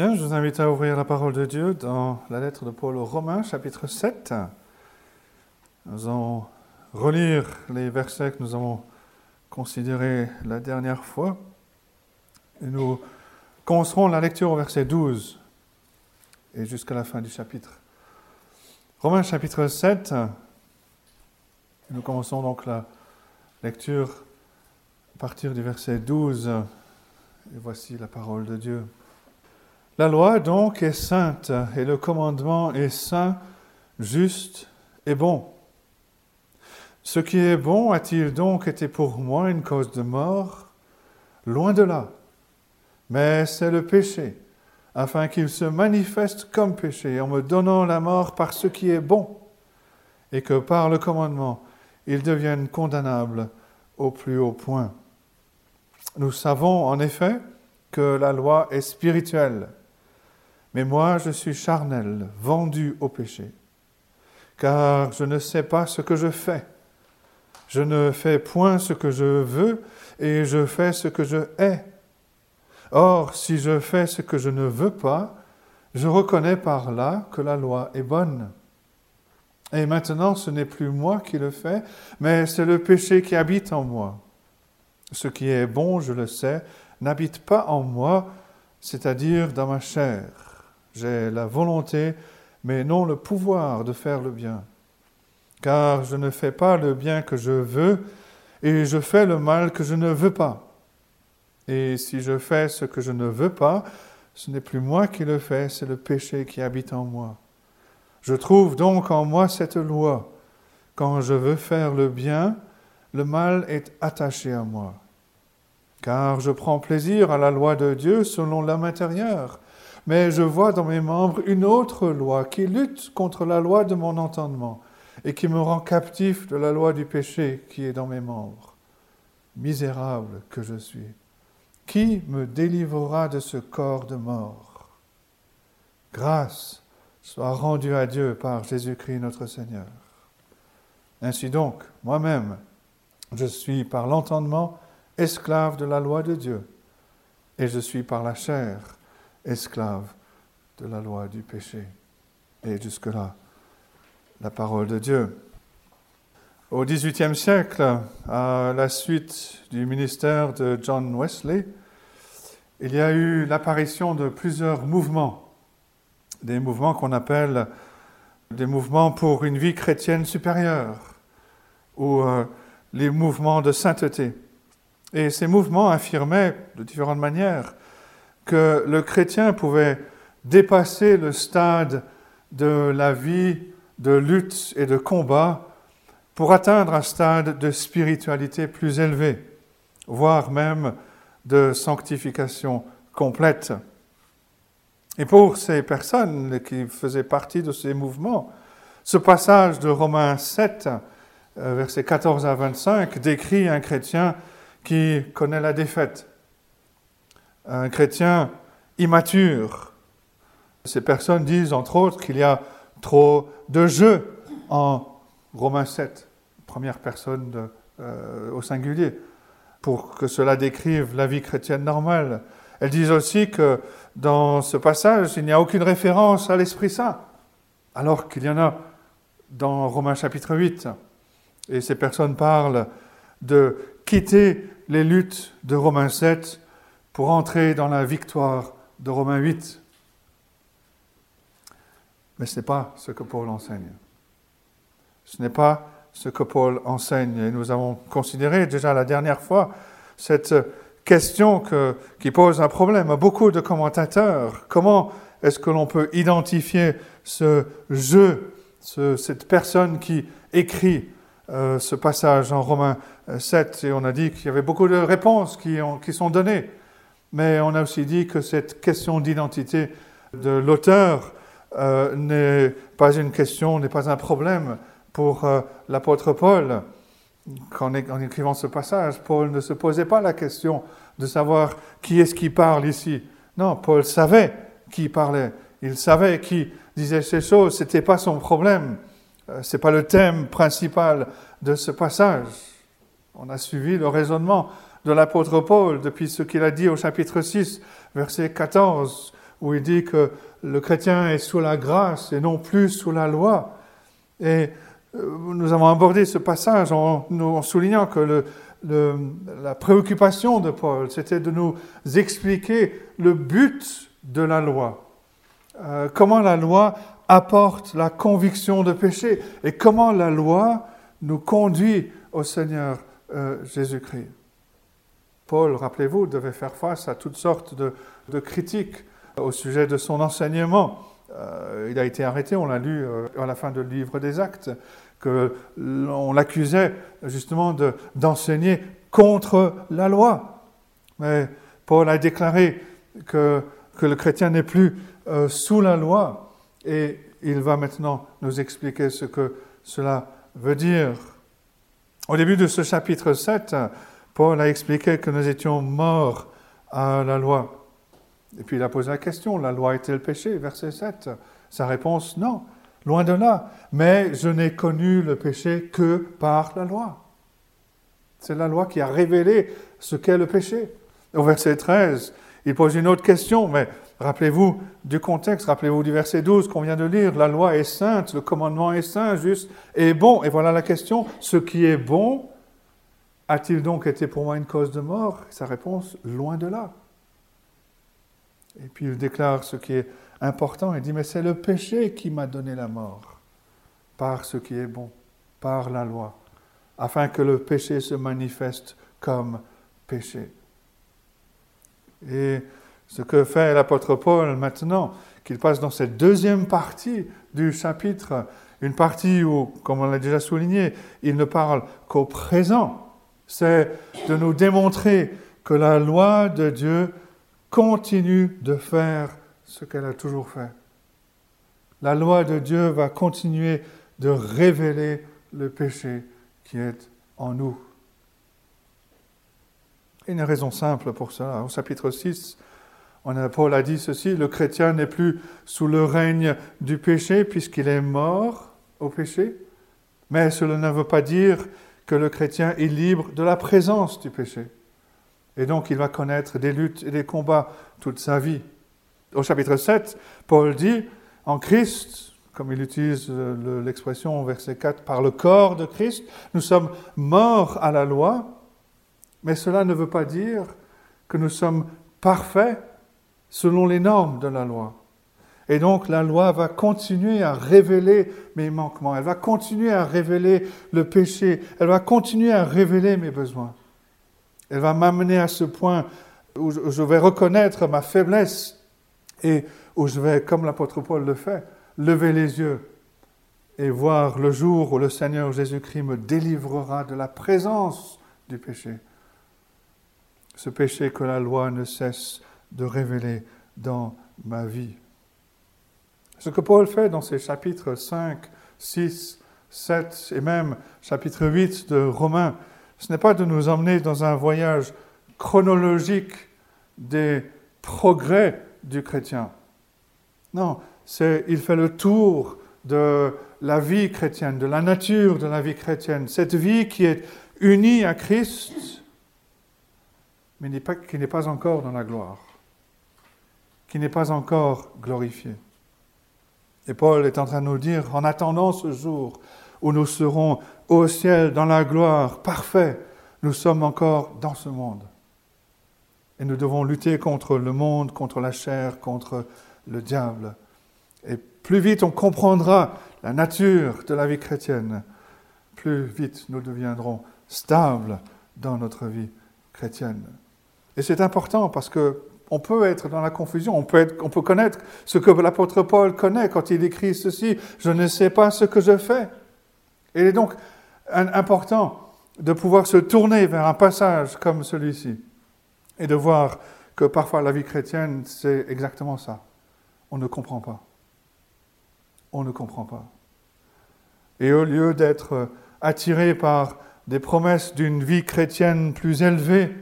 Je vous invite à ouvrir la parole de Dieu dans la lettre de Paul aux Romains, chapitre 7. Nous allons relire les versets que nous avons considérés la dernière fois. Nous commencerons la lecture au verset 12 et jusqu'à la fin du chapitre. Romains chapitre 7. Nous commençons donc la lecture à partir du verset 12. Et voici la parole de Dieu. La loi donc est sainte et le commandement est saint, juste et bon. Ce qui est bon a-t-il donc été pour moi une cause de mort? Loin de là. Mais c'est le péché, afin qu'il se manifeste comme péché en me donnant la mort par ce qui est bon, et que par le commandement il devienne condamnable au plus haut point. Nous savons en effet que la loi est spirituelle mais moi, je suis charnel, vendu au péché, car je ne sais pas ce que je fais. Je ne fais point ce que je veux, et je fais ce que je hais. Or, si je fais ce que je ne veux pas, je reconnais par là que la loi est bonne. Et maintenant, ce n'est plus moi qui le fais, mais c'est le péché qui habite en moi. Ce qui est bon, je le sais, n'habite pas en moi, c'est-à-dire dans ma chair. J'ai la volonté, mais non le pouvoir de faire le bien. Car je ne fais pas le bien que je veux, et je fais le mal que je ne veux pas. Et si je fais ce que je ne veux pas, ce n'est plus moi qui le fais, c'est le péché qui habite en moi. Je trouve donc en moi cette loi. Quand je veux faire le bien, le mal est attaché à moi. Car je prends plaisir à la loi de Dieu selon l'homme intérieur, mais je vois dans mes membres une autre loi qui lutte contre la loi de mon entendement et qui me rend captif de la loi du péché qui est dans mes membres. Misérable que je suis, qui me délivrera de ce corps de mort? Grâce soit rendue à Dieu par Jésus-Christ notre Seigneur. Ainsi donc, moi-même, je suis par l'entendement esclave de la loi de Dieu, et je suis par la chair esclave de la loi du péché. Et jusque-là, la parole de Dieu. Au XVIIIe siècle, à la suite du ministère de John Wesley, il y a eu l'apparition de plusieurs mouvements, des mouvements qu'on appelle des mouvements pour une vie chrétienne supérieure, ou euh, les mouvements de sainteté. Et ces mouvements affirmaient de différentes manières que le chrétien pouvait dépasser le stade de la vie de lutte et de combat pour atteindre un stade de spiritualité plus élevé, voire même de sanctification complète. Et pour ces personnes qui faisaient partie de ces mouvements, ce passage de Romains 7, euh, versets 14 à 25, décrit un chrétien qui connaît la défaite, un chrétien immature. Ces personnes disent, entre autres, qu'il y a trop de jeux en Romains 7, première personne euh, au singulier, pour que cela décrive la vie chrétienne normale. Elles disent aussi que dans ce passage, il n'y a aucune référence à l'Esprit Saint, alors qu'il y en a dans Romains chapitre 8. Et ces personnes parlent de quitter les luttes de Romains 7 pour entrer dans la victoire de Romains 8. Mais ce n'est pas ce que Paul enseigne. Ce n'est pas ce que Paul enseigne. Et nous avons considéré déjà la dernière fois cette question qui pose un problème à beaucoup de commentateurs. Comment est-ce que l'on peut identifier ce jeu, cette personne qui écrit euh, ce passage en Romains 7 Et on a dit qu'il y avait beaucoup de réponses qui, ont, qui sont données. Mais on a aussi dit que cette question d'identité de l'auteur euh, n'est pas une question, n'est pas un problème pour euh, l'apôtre Paul. En, en écrivant ce passage, Paul ne se posait pas la question de savoir qui est-ce qui parle ici. Non, Paul savait qui parlait. Il savait qui disait ces choses. Ce n'était pas son problème. Euh, Ce n'est pas le thème principal de ce passage. On a suivi le raisonnement de l'apôtre Paul depuis ce qu'il a dit au chapitre 6, verset 14, où il dit que le chrétien est sous la grâce et non plus sous la loi. Et euh, nous avons abordé ce passage en, soulignant que la préoccupation de Paul, c'était de nous expliquer le but de la loi, euh, comment la loi apporte la conviction de péché et comment la loi nous conduit au Seigneur euh, Jésus-Christ. Paul, rappelez-vous, devait faire face à toutes sortes de, critiques au sujet de son enseignement. Euh, il a été arrêté, on l'a lu euh, à la fin du livre des Actes, qu'on l'accusait justement d'enseigner contre la loi. Mais Paul a déclaré que, que le chrétien n'est plus euh, sous la loi et il va maintenant nous expliquer ce que cela veut dire. Au début de ce chapitre 7, Paul a expliqué que nous étions morts à la loi. Et puis il a posé la question, la loi est-elle péché? Verset 7. Sa réponse, non, loin de là. Mais je n'ai connu le péché que par la loi. C'est la loi qui a révélé ce qu'est le péché. Au verset 13, il pose une autre question, mais rappelez-vous du contexte, rappelez-vous du verset 12 qu'on vient de lire. La loi est sainte, le commandement est saint, juste et bon. Et voilà la question, ce qui est bon, a-t-il donc été pour moi une cause de mort? Sa réponse, loin de là. Et puis il déclare ce qui est important. Il dit, mais c'est le péché qui m'a donné la mort, par ce qui est bon, par la loi, afin que le péché se manifeste comme péché. Et ce que fait l'apôtre Paul maintenant, qu'il passe dans cette deuxième partie du chapitre, une partie où, comme on l'a déjà souligné, il ne parle qu'au présent, c'est de nous démontrer que la loi de Dieu continue de faire ce qu'elle a toujours fait. La loi de Dieu va continuer de révéler le péché qui est en nous. Une raison simple pour cela. Au chapitre 6, on a, Paul a dit ceci, le chrétien n'est plus sous le règne du péché puisqu'il est mort au péché, mais cela ne veut pas dire que le chrétien est libre de la présence du péché. Et donc il va connaître des luttes et des combats toute sa vie. Au chapitre 7, Paul dit, en Christ, comme il utilise l'expression au verset 4, par le corps de Christ, nous sommes morts à la loi, mais cela ne veut pas dire que nous sommes parfaits selon les normes de la loi. Et donc la loi va continuer à révéler mes manquements, elle va continuer à révéler le péché, elle va continuer à révéler mes besoins. Elle va m'amener à ce point où je vais reconnaître ma faiblesse et où je vais, comme l'apôtre Paul le fait, lever les yeux et voir le jour où le Seigneur Jésus-Christ me délivrera de la présence du péché. Ce péché que la loi ne cesse de révéler dans ma vie. Ce que Paul fait dans ces chapitres 5, 6, 7 et même chapitre 8 de Romains, ce n'est pas de nous emmener dans un voyage chronologique des progrès du chrétien. Non, c'est il fait le tour de la vie chrétienne, de la nature de la vie chrétienne, cette vie qui est unie à Christ, mais qui n'est pas encore dans la gloire, qui n'est pas encore glorifiée. Et Paul est en train de nous dire, en attendant ce jour où nous serons au ciel, dans la gloire, parfait, nous sommes encore dans ce monde. Et nous devons lutter contre le monde, contre la chair, contre le diable. Et plus vite on comprendra la nature de la vie chrétienne, plus vite nous deviendrons stables dans notre vie chrétienne. Et c'est important parce que on peut être dans la confusion, on peut, être, on peut connaître ce que l'apôtre Paul connaît quand il écrit ceci, je ne sais pas ce que je fais. Il est donc important de pouvoir se tourner vers un passage comme celui-ci et de voir que parfois la vie chrétienne, c'est exactement ça. On ne comprend pas. On ne comprend pas. Et au lieu d'être attiré par des promesses d'une vie chrétienne plus élevée,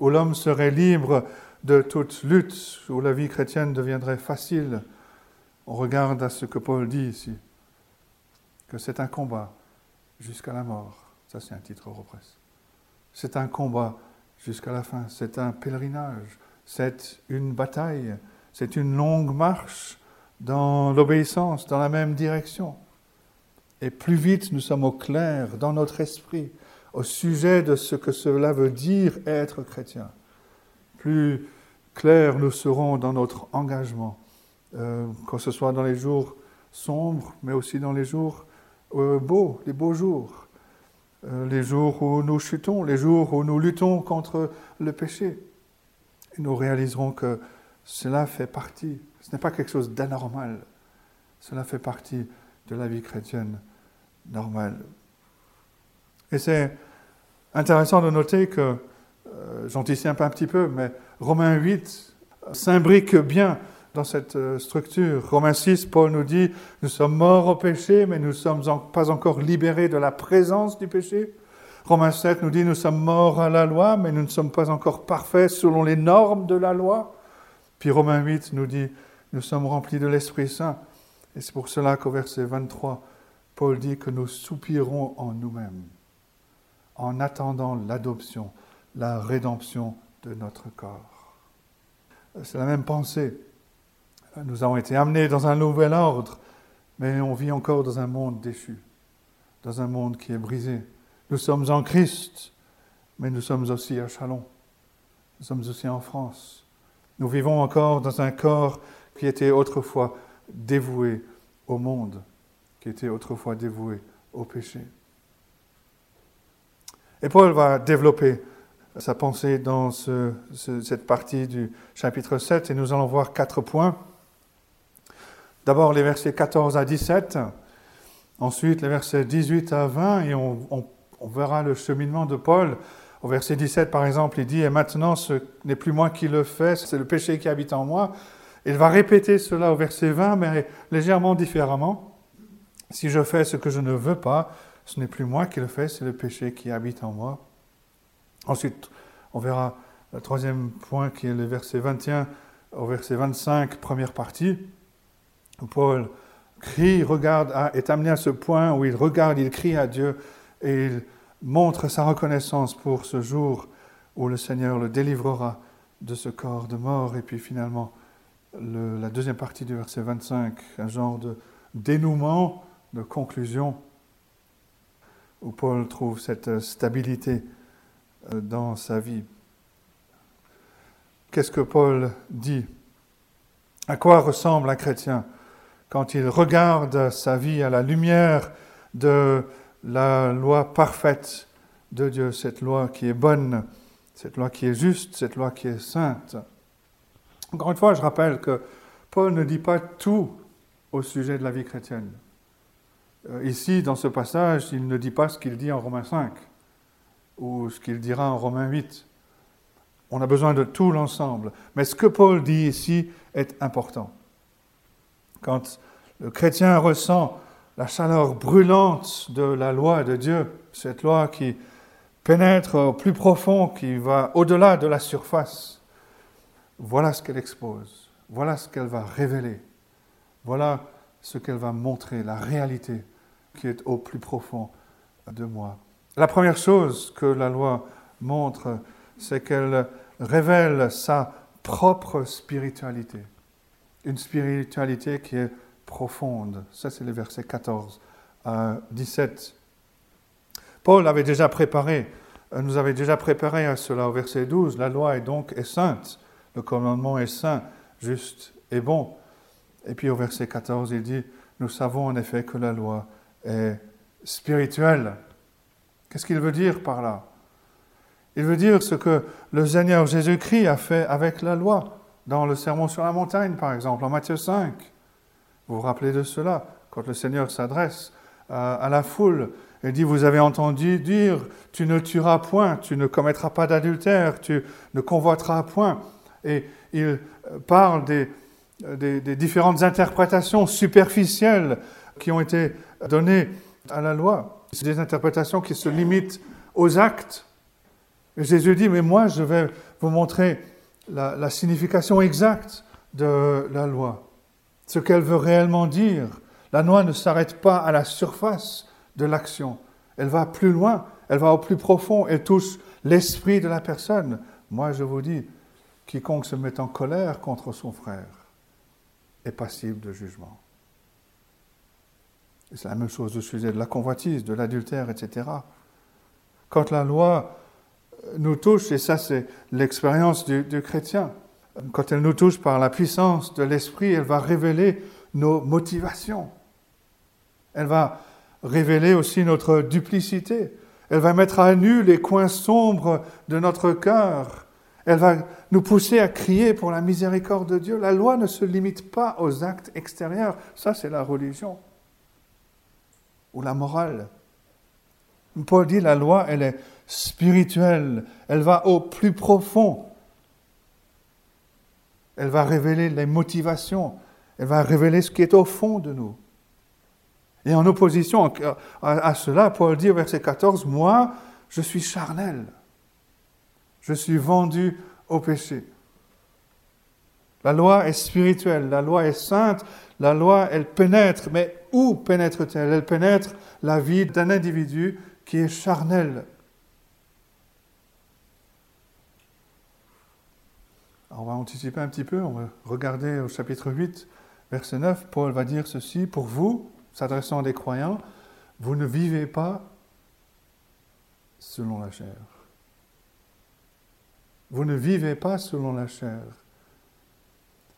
où l'homme serait libre de toute lutte, où la vie chrétienne deviendrait facile, on regarde à ce que Paul dit ici, que c'est un combat jusqu'à la mort. Ça, c'est un titre represse. C'est un combat jusqu'à la fin. C'est un pèlerinage. C'est une bataille c'est une longue marche dans l'obéissance, dans la même direction. Et plus vite nous sommes au clair dans notre esprit au sujet de ce que cela veut dire être chrétien, plus clair nous serons dans notre engagement, euh, que ce soit dans les jours sombres, mais aussi dans les jours euh, beaux, les beaux jours, euh, les jours où nous chutons, les jours où nous luttons contre le péché. Nous réaliserons que cela fait partie, ce n'est pas quelque chose d'anormal, cela fait partie de la vie chrétienne normale. Et c'est intéressant de noter que, j'anticipe un petit peu, mais Romains 8 s'imbrique bien dans cette euh, structure. Romains 6, Paul nous dit, nous sommes morts au péché, mais nous ne sommes pas encore libérés de la présence du péché. Romains 7 nous dit, nous sommes morts à la loi, mais nous ne sommes pas encore parfaits selon les normes de la loi. Puis Romains 8 nous dit, nous sommes remplis de l'Esprit Saint. Et c'est pour cela qu'au verset 23, Paul dit que nous soupirons en nous-mêmes, en attendant l'adoption, la rédemption de notre corps. C'est la même pensée. Nous avons été amenés dans un nouvel ordre, mais on vit encore dans un monde déchu, dans un monde qui est brisé. Nous sommes en Christ, mais nous sommes aussi à Chalon. Nous sommes aussi en France. Nous vivons encore dans un corps qui était autrefois dévoué au monde, qui était autrefois dévoué au péché. Et Paul va développer sa pensée dans cette partie du chapitre 7 et nous allons voir quatre points. D'abord les versets 14 à 17, ensuite les versets 18 à 20 et on, on verra le cheminement de Paul. Au verset 17 par exemple, il dit, et maintenant ce n'est plus moi qui le fais, c'est le péché qui habite en moi. Il va répéter cela au verset 20, mais légèrement différemment. Si je fais ce que je ne veux pas, ce n'est plus moi qui le fais, c'est le péché qui habite en moi. Ensuite, on verra le troisième point qui est le verset 21 au verset 25, première partie, où Paul crie, regarde, est amené à ce point où il regarde, il crie à Dieu et il montre sa reconnaissance pour ce jour où le Seigneur le délivrera de ce corps de mort. Et puis finalement, la deuxième partie du verset 25, un genre de dénouement, de conclusion, où Paul trouve cette stabilité dans sa vie. Qu'est-ce que Paul dit? À quoi ressemble un chrétien quand il regarde sa vie à la lumière de la loi parfaite de Dieu, cette loi qui est bonne, cette loi qui est juste, cette loi qui est sainte? Encore une fois, je rappelle que Paul ne dit pas tout au sujet de la vie chrétienne. Euh, ici, dans ce passage, il ne dit pas ce qu'il dit en Romains 5 ou ce qu'il dira en Romains 8. On a besoin de tout l'ensemble. Mais ce que Paul dit ici est important. Quand le chrétien ressent la chaleur brûlante de la loi de Dieu, cette loi qui pénètre au plus profond, qui va au-delà de la surface, voilà ce qu'elle expose, voilà ce qu'elle va révéler, voilà ce qu'elle va montrer, la réalité qui est au plus profond de moi. La première chose que la loi montre, c'est qu'elle révèle sa propre spiritualité. Une spiritualité qui est profonde. Ça, c'est le verset 14 à 17. Paul avait déjà préparé, euh, nous avait déjà préparé à cela au verset 12. La loi est donc sainte. Le commandement est saint, juste et bon. Et puis au verset 14, il dit, nous savons en effet que la loi est spirituelle. Qu'est-ce qu'il veut dire par là? Il veut dire ce que le Seigneur Jésus-Christ a fait avec la loi, dans le Sermon sur la montagne, par exemple, en Matthieu 5. Vous vous rappelez de cela, quand le Seigneur s'adresse à, la foule et dit, vous avez entendu dire, tu ne tueras point, tu ne commettras pas d'adultère, tu ne convoiteras point. Et il parle des, des différentes interprétations superficielles qui ont été données à la loi. C'est des interprétations qui se limitent aux actes. Jésus dit, mais moi, je vais vous montrer la, signification exacte de la loi, ce qu'elle veut réellement dire. La loi ne s'arrête pas à la surface de l'action, elle va plus loin, elle va au plus profond, elle touche l'esprit de la personne. Moi, je vous dis, quiconque se met en colère contre son frère est passible de jugement. C'est la même chose au sujet de la convoitise, de l'adultère, etc. Quand la loi nous touche, et ça c'est l'expérience du, du, chrétien, quand elle nous touche par la puissance de l'Esprit, elle va révéler nos motivations. Elle va révéler aussi notre duplicité. Elle va mettre à nu les coins sombres de notre cœur. Elle va nous pousser à crier pour la miséricorde de Dieu. La loi ne se limite pas aux actes extérieurs. Ça, c'est la religion ou la morale. Paul dit la loi, elle est spirituelle, elle va au plus profond. Elle va révéler les motivations, elle va révéler ce qui est au fond de nous. Et en opposition à cela, Paul dit au verset 14, moi, je suis charnel, je suis vendu au péché. La loi est spirituelle, la loi est sainte, la loi, elle pénètre, mais où pénètre-t-elle? Elle pénètre la vie d'un individu qui est charnel. on va anticiper un petit peu, on va regarder au chapitre 8, verset 9, Paul va dire ceci, pour vous, s'adressant à des croyants, vous ne vivez pas selon la chair. Vous ne vivez pas selon la chair.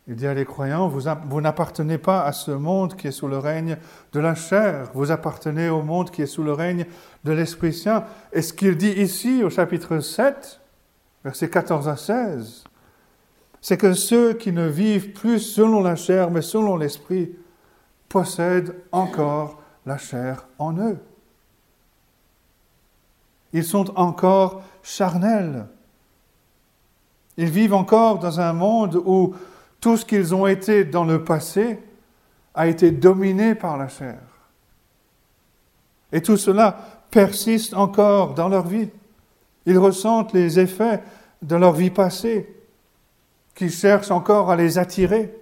Il dit à les croyants, vous, vous n'appartenez pas à ce monde qui est sous le règne de la chair, vous appartenez au monde qui est sous le règne de l'Esprit Saint. Et ce qu'il dit ici au chapitre 7, versets 14 à 16, c'est que ceux qui ne vivent plus selon la chair, mais selon l'Esprit, possèdent encore la chair en eux. Ils sont encore charnels. Ils vivent encore dans un monde où tout ce qu'ils ont été dans le passé a été dominé par la chair. Et tout cela persiste encore dans leur vie. Ils ressentent les effets de leur vie passée, qui cherchent encore à les attirer.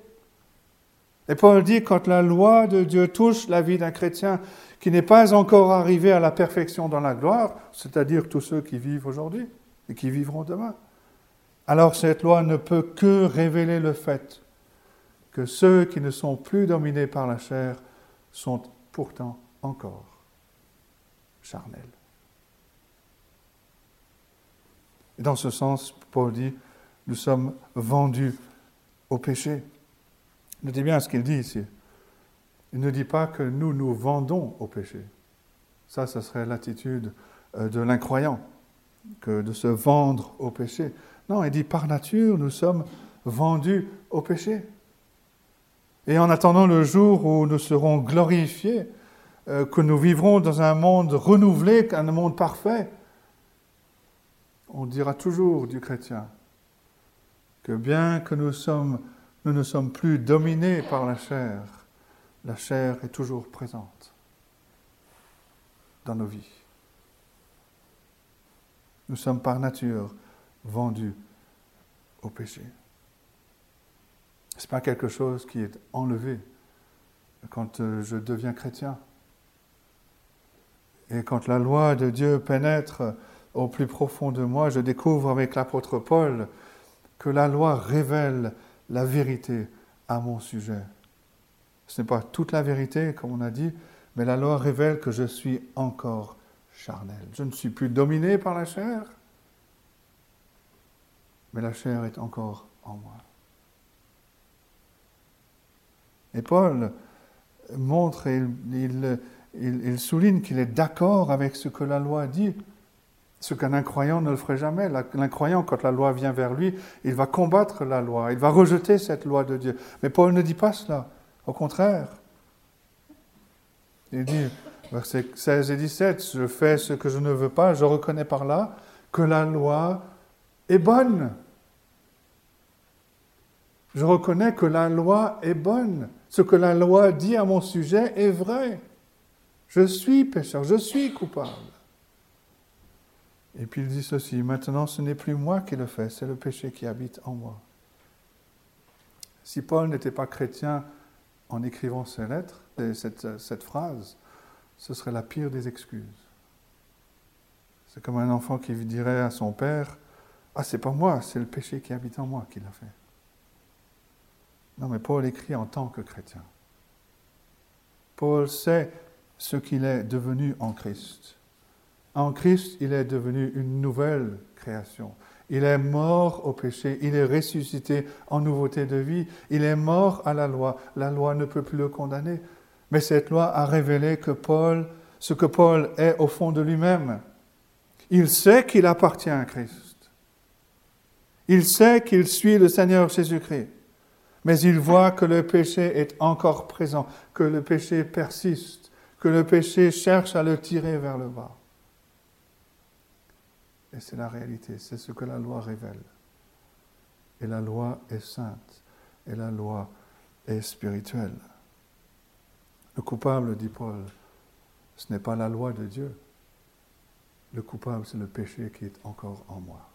Et Paul dit, quand la loi de Dieu touche la vie d'un chrétien qui n'est pas encore arrivé à la perfection dans la gloire, c'est-à-dire tous ceux qui vivent aujourd'hui et qui vivront demain, alors cette loi ne peut que révéler le fait que ceux qui ne sont plus dominés par la chair sont pourtant encore charnels. Et dans ce sens, Paul dit, nous sommes vendus au péché. Notez bien ce qu'il dit ici. Il ne dit pas que nous nous vendons au péché. Ça, ce serait l'attitude euh, de l'incroyant, que de se vendre au péché. Non, il dit par nature, nous sommes vendus au péché. Et en attendant le jour où nous serons glorifiés, euh, que nous vivrons dans un monde renouvelé, un monde parfait, on dira toujours du chrétien que bien que nous, ne sommes plus dominés par la chair, la chair est toujours présente dans nos vies. Nous sommes par nature vendus au péché. Ce n'est pas quelque chose qui est enlevé quand euh, je deviens chrétien. Et quand la loi de Dieu pénètre au plus profond de moi, je découvre avec l'apôtre Paul que la loi révèle la vérité à mon sujet. Ce n'est pas toute la vérité, comme on a dit, mais la loi révèle que je suis encore charnel. Je ne suis plus dominé par la chair, mais la chair est encore en moi. Et Paul montre et il, souligne qu'il est d'accord avec ce que la loi dit, ce qu'un incroyant ne le ferait jamais. L'incroyant, quand la loi vient vers lui, il va combattre la loi, il va rejeter cette loi de Dieu. Mais Paul ne dit pas cela, au contraire. Il dit, versets 16 et 17, je fais ce que je ne veux pas, je reconnais par là que la loi est bonne. Je reconnais que la loi est bonne. Ce que la loi dit à mon sujet est vrai. Je suis pécheur, je suis coupable. Et puis il dit ceci, maintenant ce n'est plus moi qui le fais, c'est le péché qui habite en moi. Si Paul n'était pas chrétien en écrivant ces lettres, cette, cette phrase, ce serait la pire des excuses. C'est comme un enfant qui dirait à son père, Ah, c'est pas moi, c'est le péché qui habite en moi qui l'a fait. Non, mais Paul écrit en tant que chrétien. Paul sait ce qu'il est devenu en Christ. En Christ, il est devenu une nouvelle création. Il est mort au péché, il est ressuscité en nouveauté de vie, il est mort à la loi. La loi ne peut plus le condamner. Mais cette loi a révélé que Paul, ce que Paul est au fond de lui-même. Il sait qu'il appartient à Christ. Il sait qu'il suit le Seigneur Jésus-Christ. Mais il voit que le péché est encore présent, que le péché persiste, que le péché cherche à le tirer vers le bas. Et c'est la réalité, c'est ce que la loi révèle. Et la loi est sainte, et la loi est spirituelle. Le coupable, dit Paul, ce n'est pas la loi de Dieu. Le coupable, c'est le péché qui est encore en moi.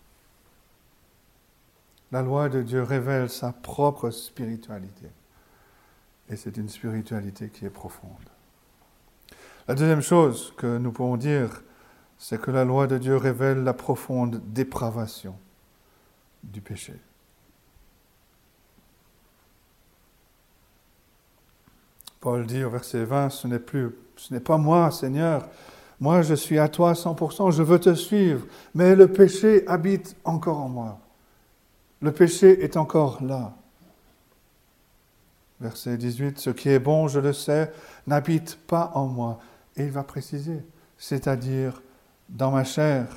La loi de Dieu révèle sa propre spiritualité. Et c'est une spiritualité qui est profonde. La deuxième chose que nous pouvons dire, c'est que la loi de Dieu révèle la profonde dépravation du péché. Paul dit au verset 20, ce n'est plus, ce n'est pas moi, Seigneur. Moi, je suis à toi 100%, je veux te suivre, mais le péché habite encore en moi. Le péché est encore là. Verset 18, ce qui est bon, je le sais, n'habite pas en moi. Et il va préciser, c'est-à-dire dans ma chair.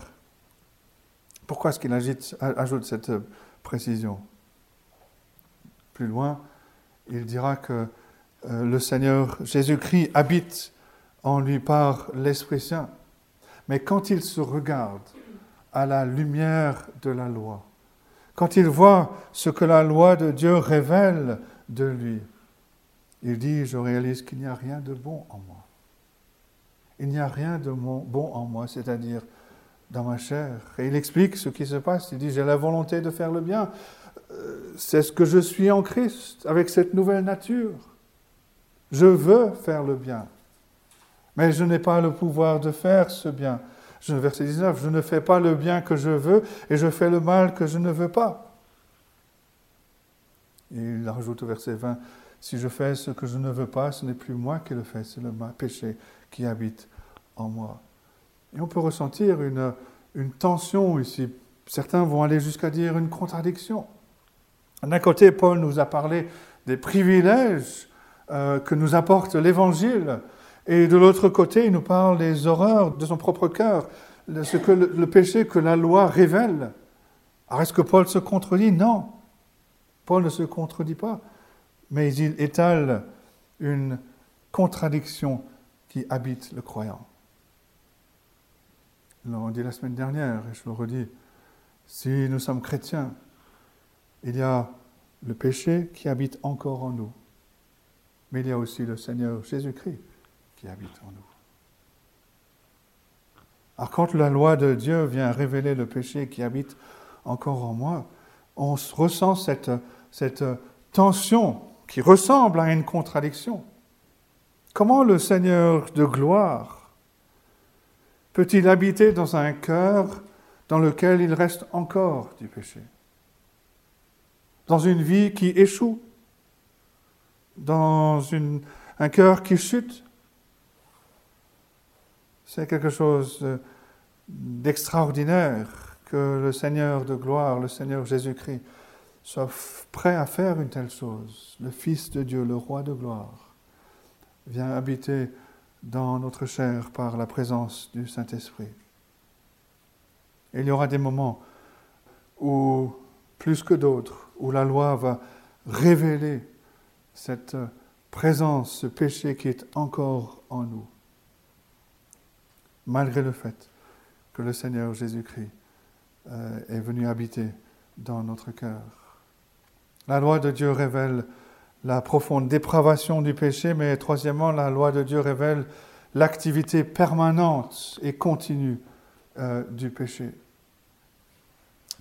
Pourquoi est-ce qu'il ajoute cette précision? Plus loin, il dira que euh, le Seigneur Jésus-Christ habite en lui par l'Esprit Saint. Mais quand il se regarde à la lumière de la loi, quand il voit ce que la loi de Dieu révèle de lui, il dit, je réalise qu'il n'y a rien de bon en moi. Il n'y a rien de bon en moi, c'est-à-dire dans ma chair. Et il explique ce qui se passe. Il dit, j'ai la volonté de faire le bien. Euh, c'est ce que je suis en Christ, avec cette nouvelle nature. Je veux faire le bien, mais je n'ai pas le pouvoir de faire ce bien. Verset 19, je ne fais pas le bien que je veux et je fais le mal que je ne veux pas. Et il rajoute au verset 20, si je fais ce que je ne veux pas, ce n'est plus moi qui le fais, c'est le péché qui habite en moi. Et on peut ressentir une, une tension ici. Certains vont aller jusqu'à dire une contradiction. D'un côté, Paul nous a parlé des privilèges euh, que nous apporte l'Évangile, et de l'autre côté, il nous parle des horreurs de son propre cœur, ce que le, péché que la loi révèle. Alors est-ce que Paul se contredit? Non. Paul ne se contredit pas, mais il étale une contradiction qui habite le croyant. On dit la semaine dernière, et je le redis, si nous sommes chrétiens, il y a le péché qui habite encore en nous, mais il y a aussi le Seigneur Jésus-Christ qui habite en nous. Alors quand la loi de Dieu vient révéler le péché qui habite encore en moi, on ressent cette, cette tension qui ressemble à une contradiction. Comment le Seigneur de gloire peut-il habiter dans un cœur dans lequel il reste encore du péché? Dans une vie qui échoue? Dans une, un cœur qui chute? C'est quelque chose d'extraordinaire que le Seigneur de gloire, le Seigneur Jésus-Christ, soit prêt à faire une telle chose. Le Fils de Dieu, le Roi de gloire, vient habiter dans notre chair par la présence du Saint-Esprit. Il y aura des moments où, plus que d'autres, où la loi va révéler cette présence, ce péché qui est encore en nous malgré le fait que le Seigneur Jésus-Christ euh, est venu habiter dans notre cœur. La loi de Dieu révèle la profonde dépravation du péché, mais troisièmement, la loi de Dieu révèle l'activité permanente et continue euh, du péché.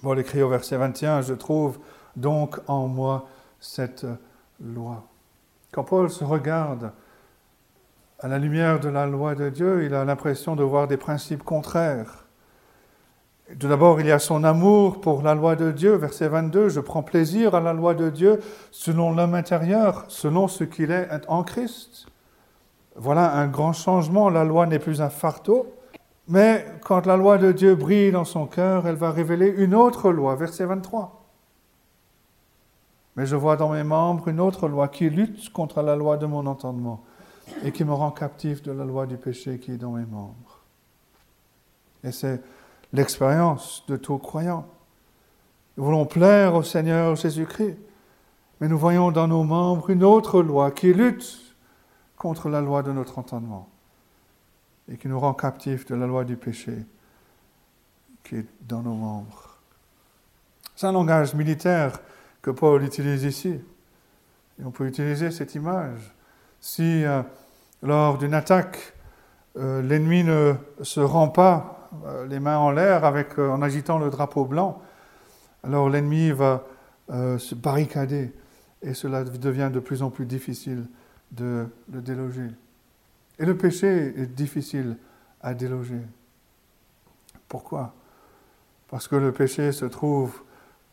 Bon, écrit au verset 21, je trouve donc en moi cette loi. Quand Paul se regarde à la lumière de la loi de Dieu, il a l'impression de voir des principes contraires. Tout d'abord, il y a son amour pour la loi de Dieu, verset 22, je prends plaisir à la loi de Dieu selon l'homme intérieur, selon ce qu'il est en Christ. Voilà un grand changement, la loi n'est plus un fardeau, mais quand la loi de Dieu brille dans son cœur, elle va révéler une autre loi, verset 23. Mais je vois dans mes membres une autre loi qui lutte contre la loi de mon entendement et qui me rend captif de la loi du péché qui est dans mes membres. Et c'est l'expérience de tout croyant. Nous voulons plaire au Seigneur Jésus-Christ, mais nous voyons dans nos membres une autre loi qui lutte contre la loi de notre entendement et qui nous rend captifs de la loi du péché qui est dans nos membres. C'est un langage militaire que Paul utilise ici. Et on peut utiliser cette image. Si euh, lors d'une attaque, euh, l'ennemi ne se rend pas euh, les mains en l'air avec, en agitant le drapeau blanc, alors l'ennemi va se barricader et cela devient de plus en plus difficile de le déloger. Et le péché est difficile à déloger. Pourquoi? Parce que le péché se trouve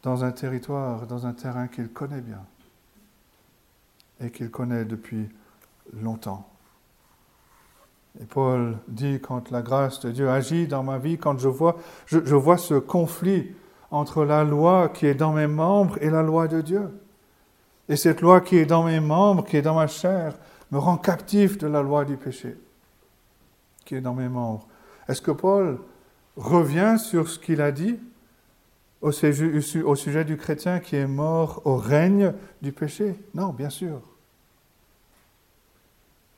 dans un territoire, dans un terrain qu'il connaît bien et qu'il connaît depuis longtemps. Et Paul dit, quand la grâce de Dieu agit dans ma vie, quand je vois, je, je vois ce conflit entre la loi qui est dans mes membres et la loi de Dieu. Et cette loi qui est dans mes membres, qui est dans ma chair, me rend captif de la loi du péché qui est dans mes membres. Est-ce que Paul revient sur ce qu'il a dit au sujet du chrétien qui est mort au règne du péché? Non, bien sûr.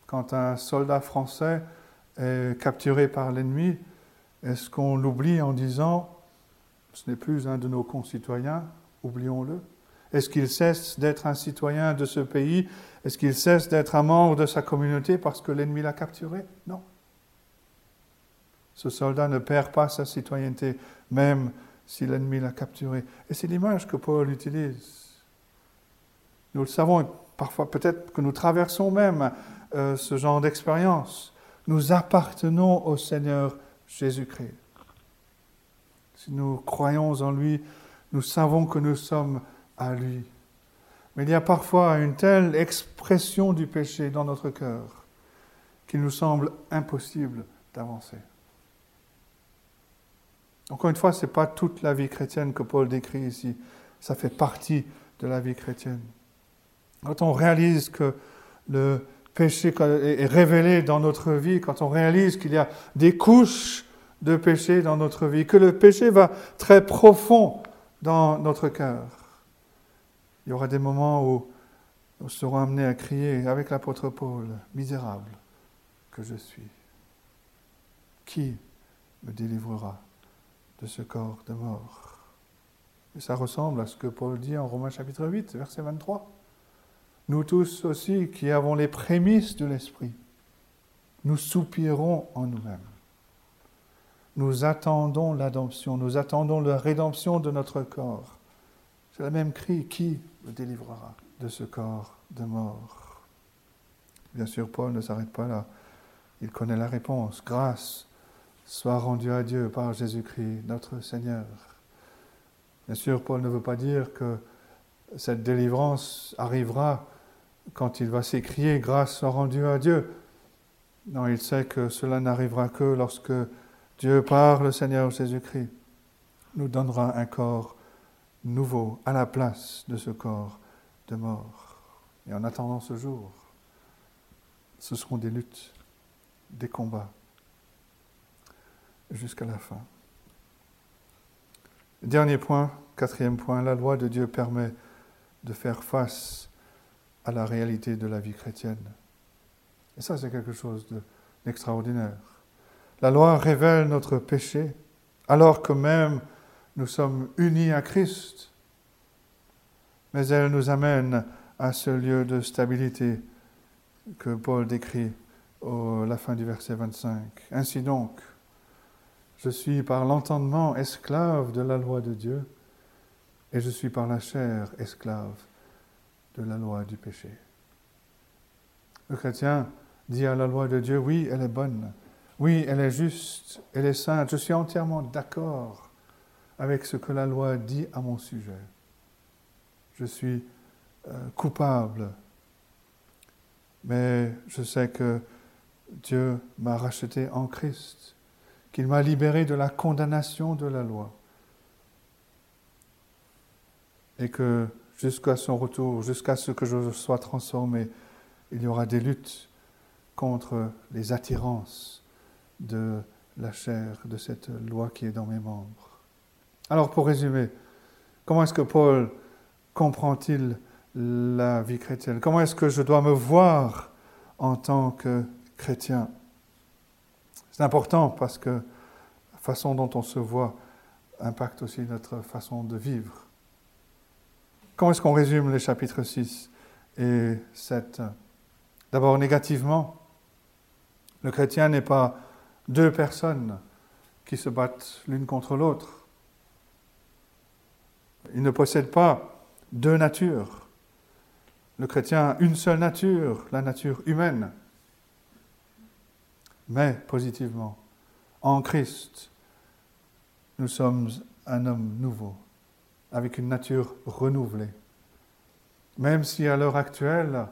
Quand un soldat français est capturé par l'ennemi, est-ce qu'on l'oublie en disant ce n'est plus un de nos concitoyens, oublions-le? Est-ce qu'il cesse d'être un citoyen de ce pays? Est-ce qu'il cesse d'être un membre de sa communauté parce que l'ennemi l'a capturé? Non. Ce soldat ne perd pas sa citoyenneté, même si l'ennemi l'a capturé. Et c'est l'image que Paul utilise. Nous le savons, parfois peut-être que nous traversons même euh, ce genre d'expérience. Nous appartenons au Seigneur Jésus-Christ. Si nous croyons en lui, nous savons que nous sommes à lui. Mais il y a parfois une telle expression du péché dans notre cœur qu'il nous semble impossible d'avancer. Encore une fois, ce n'est pas toute la vie chrétienne que Paul décrit ici. Ça fait partie de la vie chrétienne. Quand on réalise que le péché est révélé dans notre vie, quand on réalise qu'il y a des couches de péché dans notre vie, que le péché va très profond dans notre cœur, il y aura des moments où nous serons amenés à crier avec l'apôtre Paul, misérable que je suis. Qui me délivrera de ce corps de mort? Et ça ressemble à ce que Paul dit en Romains chapitre 8, verset 23. Nous tous aussi qui avons les prémices de l'Esprit, nous soupirons en nous-mêmes. Nous attendons l'adoption, nous attendons la rédemption de notre corps. C'est le même cri, qui le délivrera de ce corps de mort? Bien sûr, Paul ne s'arrête pas là. Il connaît la réponse. Grâce soit rendue à Dieu par Jésus-Christ, notre Seigneur. Bien sûr, Paul ne veut pas dire que cette délivrance arrivera quand il va s'écrier grâce rendue à Dieu. Non, il sait que cela n'arrivera que lorsque Dieu, par le Seigneur Jésus-Christ, nous donnera un corps nouveau à la place de ce corps de mort. Et en attendant ce jour, ce seront des luttes, des combats, jusqu'à la fin. Dernier point, quatrième point, la loi de Dieu permet de faire face à la réalité de la vie chrétienne. Et ça, c'est quelque chose d'extraordinaire. la loi révèle notre péché, alors que même nous sommes unis à Christ, mais elle nous amène à ce lieu de stabilité que Paul décrit à la fin du verset 25. Ainsi donc, je suis par l'entendement esclave de la loi de Dieu, et je suis par la chair esclave de la loi du péché. Le chrétien dit à la loi de Dieu, oui, elle est bonne, oui, elle est juste, elle est sainte, je suis entièrement d'accord avec ce que la loi dit à mon sujet. Je suis euh, coupable, mais je sais que Dieu m'a racheté en Christ, qu'il m'a libéré de la condamnation de la loi, et que jusqu'à son retour, jusqu'à ce que je sois transformé, il y aura des luttes contre les attirances de la chair, de cette loi qui est dans mes membres. Alors pour résumer, comment est-ce que Paul comprend-il la vie chrétienne? Comment est-ce que je dois me voir en tant que chrétien? C'est important parce que la façon dont on se voit impacte aussi notre façon de vivre. Comment est-ce qu'on résume les chapitres 6 et 7 D'abord négativement, le chrétien n'est pas deux personnes qui se battent l'une contre l'autre. Il ne possède pas deux natures. Le chrétien a une seule nature, la nature humaine. Mais positivement, en Christ, nous sommes un homme nouveau, avec une nature renouvelée. Même si à l'heure actuelle,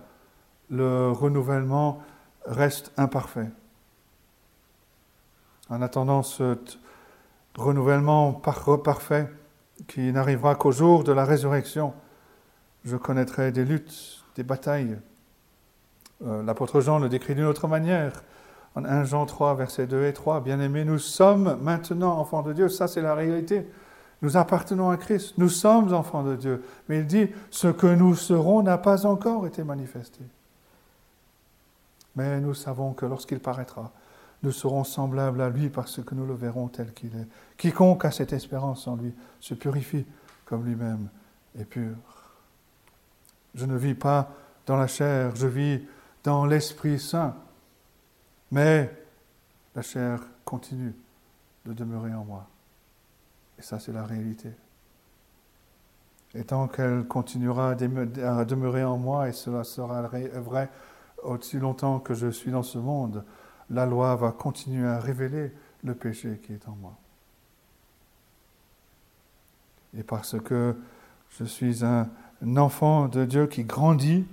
le renouvellement reste imparfait. En attendant ce renouvellement parfait qui n'arrivera qu'au jour de la résurrection, je connaîtrai des luttes, des batailles. Euh, l'apôtre Jean le décrit d'une autre manière. En 1 Jean 3, versets 2 et 3, Bien-aimés, nous sommes maintenant enfants de Dieu. Ça, c'est la réalité. Nous appartenons à Christ. Nous sommes enfants de Dieu. Mais il dit, ce que nous serons n'a pas encore été manifesté. Mais nous savons que lorsqu'il paraîtra, nous serons semblables à lui parce que nous le verrons tel qu'il est. Quiconque a cette espérance en lui se purifie comme lui-même est pur. Je ne vis pas dans la chair, je vis dans l'Esprit Saint. Mais la chair continue de demeurer en moi. Et ça, c'est la réalité. Et tant qu'elle continuera à demeurer en moi, et cela sera vrai aussi longtemps que je suis dans ce monde, la loi va continuer à révéler le péché qui est en moi. Et parce que je suis un enfant de Dieu qui grandit,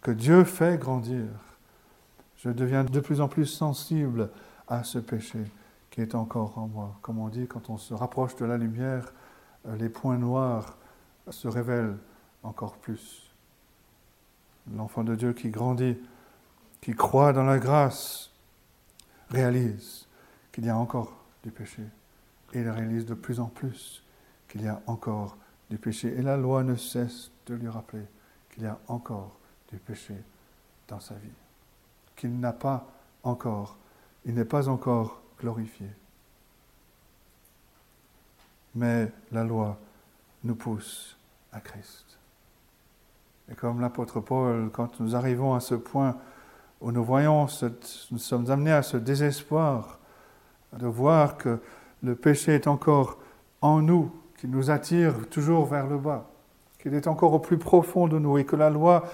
que Dieu fait grandir, je deviens de plus en plus sensible à ce péché est encore en moi. Comme on dit, quand on se rapproche de la lumière, les points noirs se révèlent encore plus. L'enfant de Dieu qui grandit qui croit dans la grâce réalise qu'il y a encore du péché. Et il réalise de plus en plus qu'il y a encore du péché. Et la loi ne cesse de lui rappeler qu'il y a encore du péché dans sa vie. Qu'il n'a pas encore, il n'est pas encore glorifié. Mais la loi nous pousse à Christ. Et comme l'apôtre Paul, quand nous arrivons à ce point où nous voyons, nous sommes amenés à ce désespoir de voir que le péché est encore en nous, qui nous attire toujours vers le bas, qu'il est encore au plus profond de nous et que la loi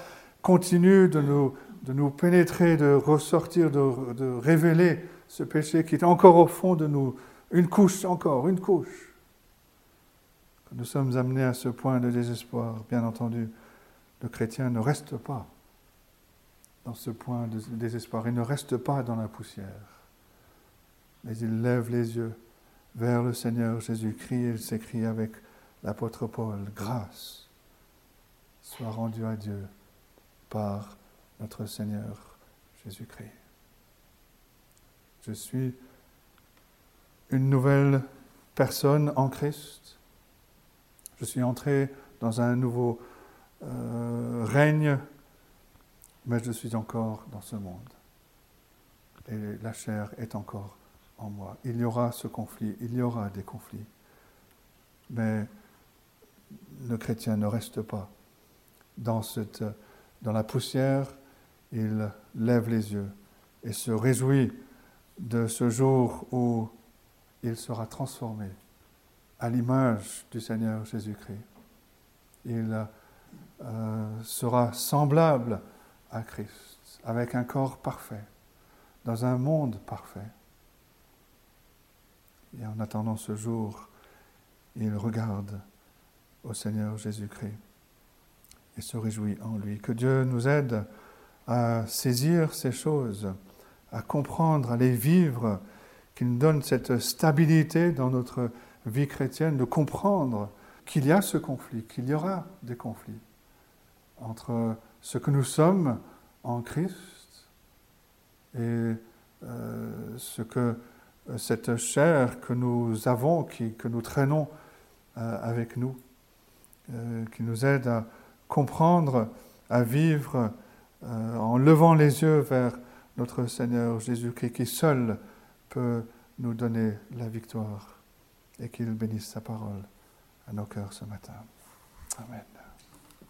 continue de nous, de nous pénétrer, de ressortir, de, de révéler ce péché qui est encore au fond de nous, une couche encore, une couche. nous sommes amenés à ce point de désespoir, bien entendu, le chrétien ne reste pas dans ce point de désespoir. Il ne reste pas dans la poussière, mais il lève les yeux vers le Seigneur Jésus-Christ et il s'écrit avec l'apôtre Paul, grâce soit rendue à Dieu par notre Seigneur Jésus-Christ. Je suis une nouvelle personne en Christ. Je suis entré dans un nouveau euh, règne mais je suis encore dans ce monde. Et la chair est encore en moi. Il y aura ce conflit, il y aura des conflits. Mais le chrétien ne reste pas dans, cette, dans la poussière, il lève les yeux et se réjouit de ce jour où il sera transformé à l'image du Seigneur Jésus-Christ. Il euh, sera semblable à Christ, avec un corps parfait, dans un monde parfait. Et en attendant ce jour, il regarde au Seigneur Jésus-Christ et se réjouit en lui. Que Dieu nous aide à saisir ces choses, à comprendre, à les vivre, qu'il nous donne cette stabilité dans notre vie chrétienne, de comprendre qu'il y a ce conflit, qu'il y aura des conflits entre ce que nous sommes en Christ et euh, ce que euh, cette chair que nous avons, que nous traînons euh, avec nous, qui nous aide à comprendre, à vivre en levant les yeux vers notre Seigneur Jésus-Christ qui seul peut nous donner la victoire et qu'il bénisse sa parole à nos cœurs ce matin. Amen.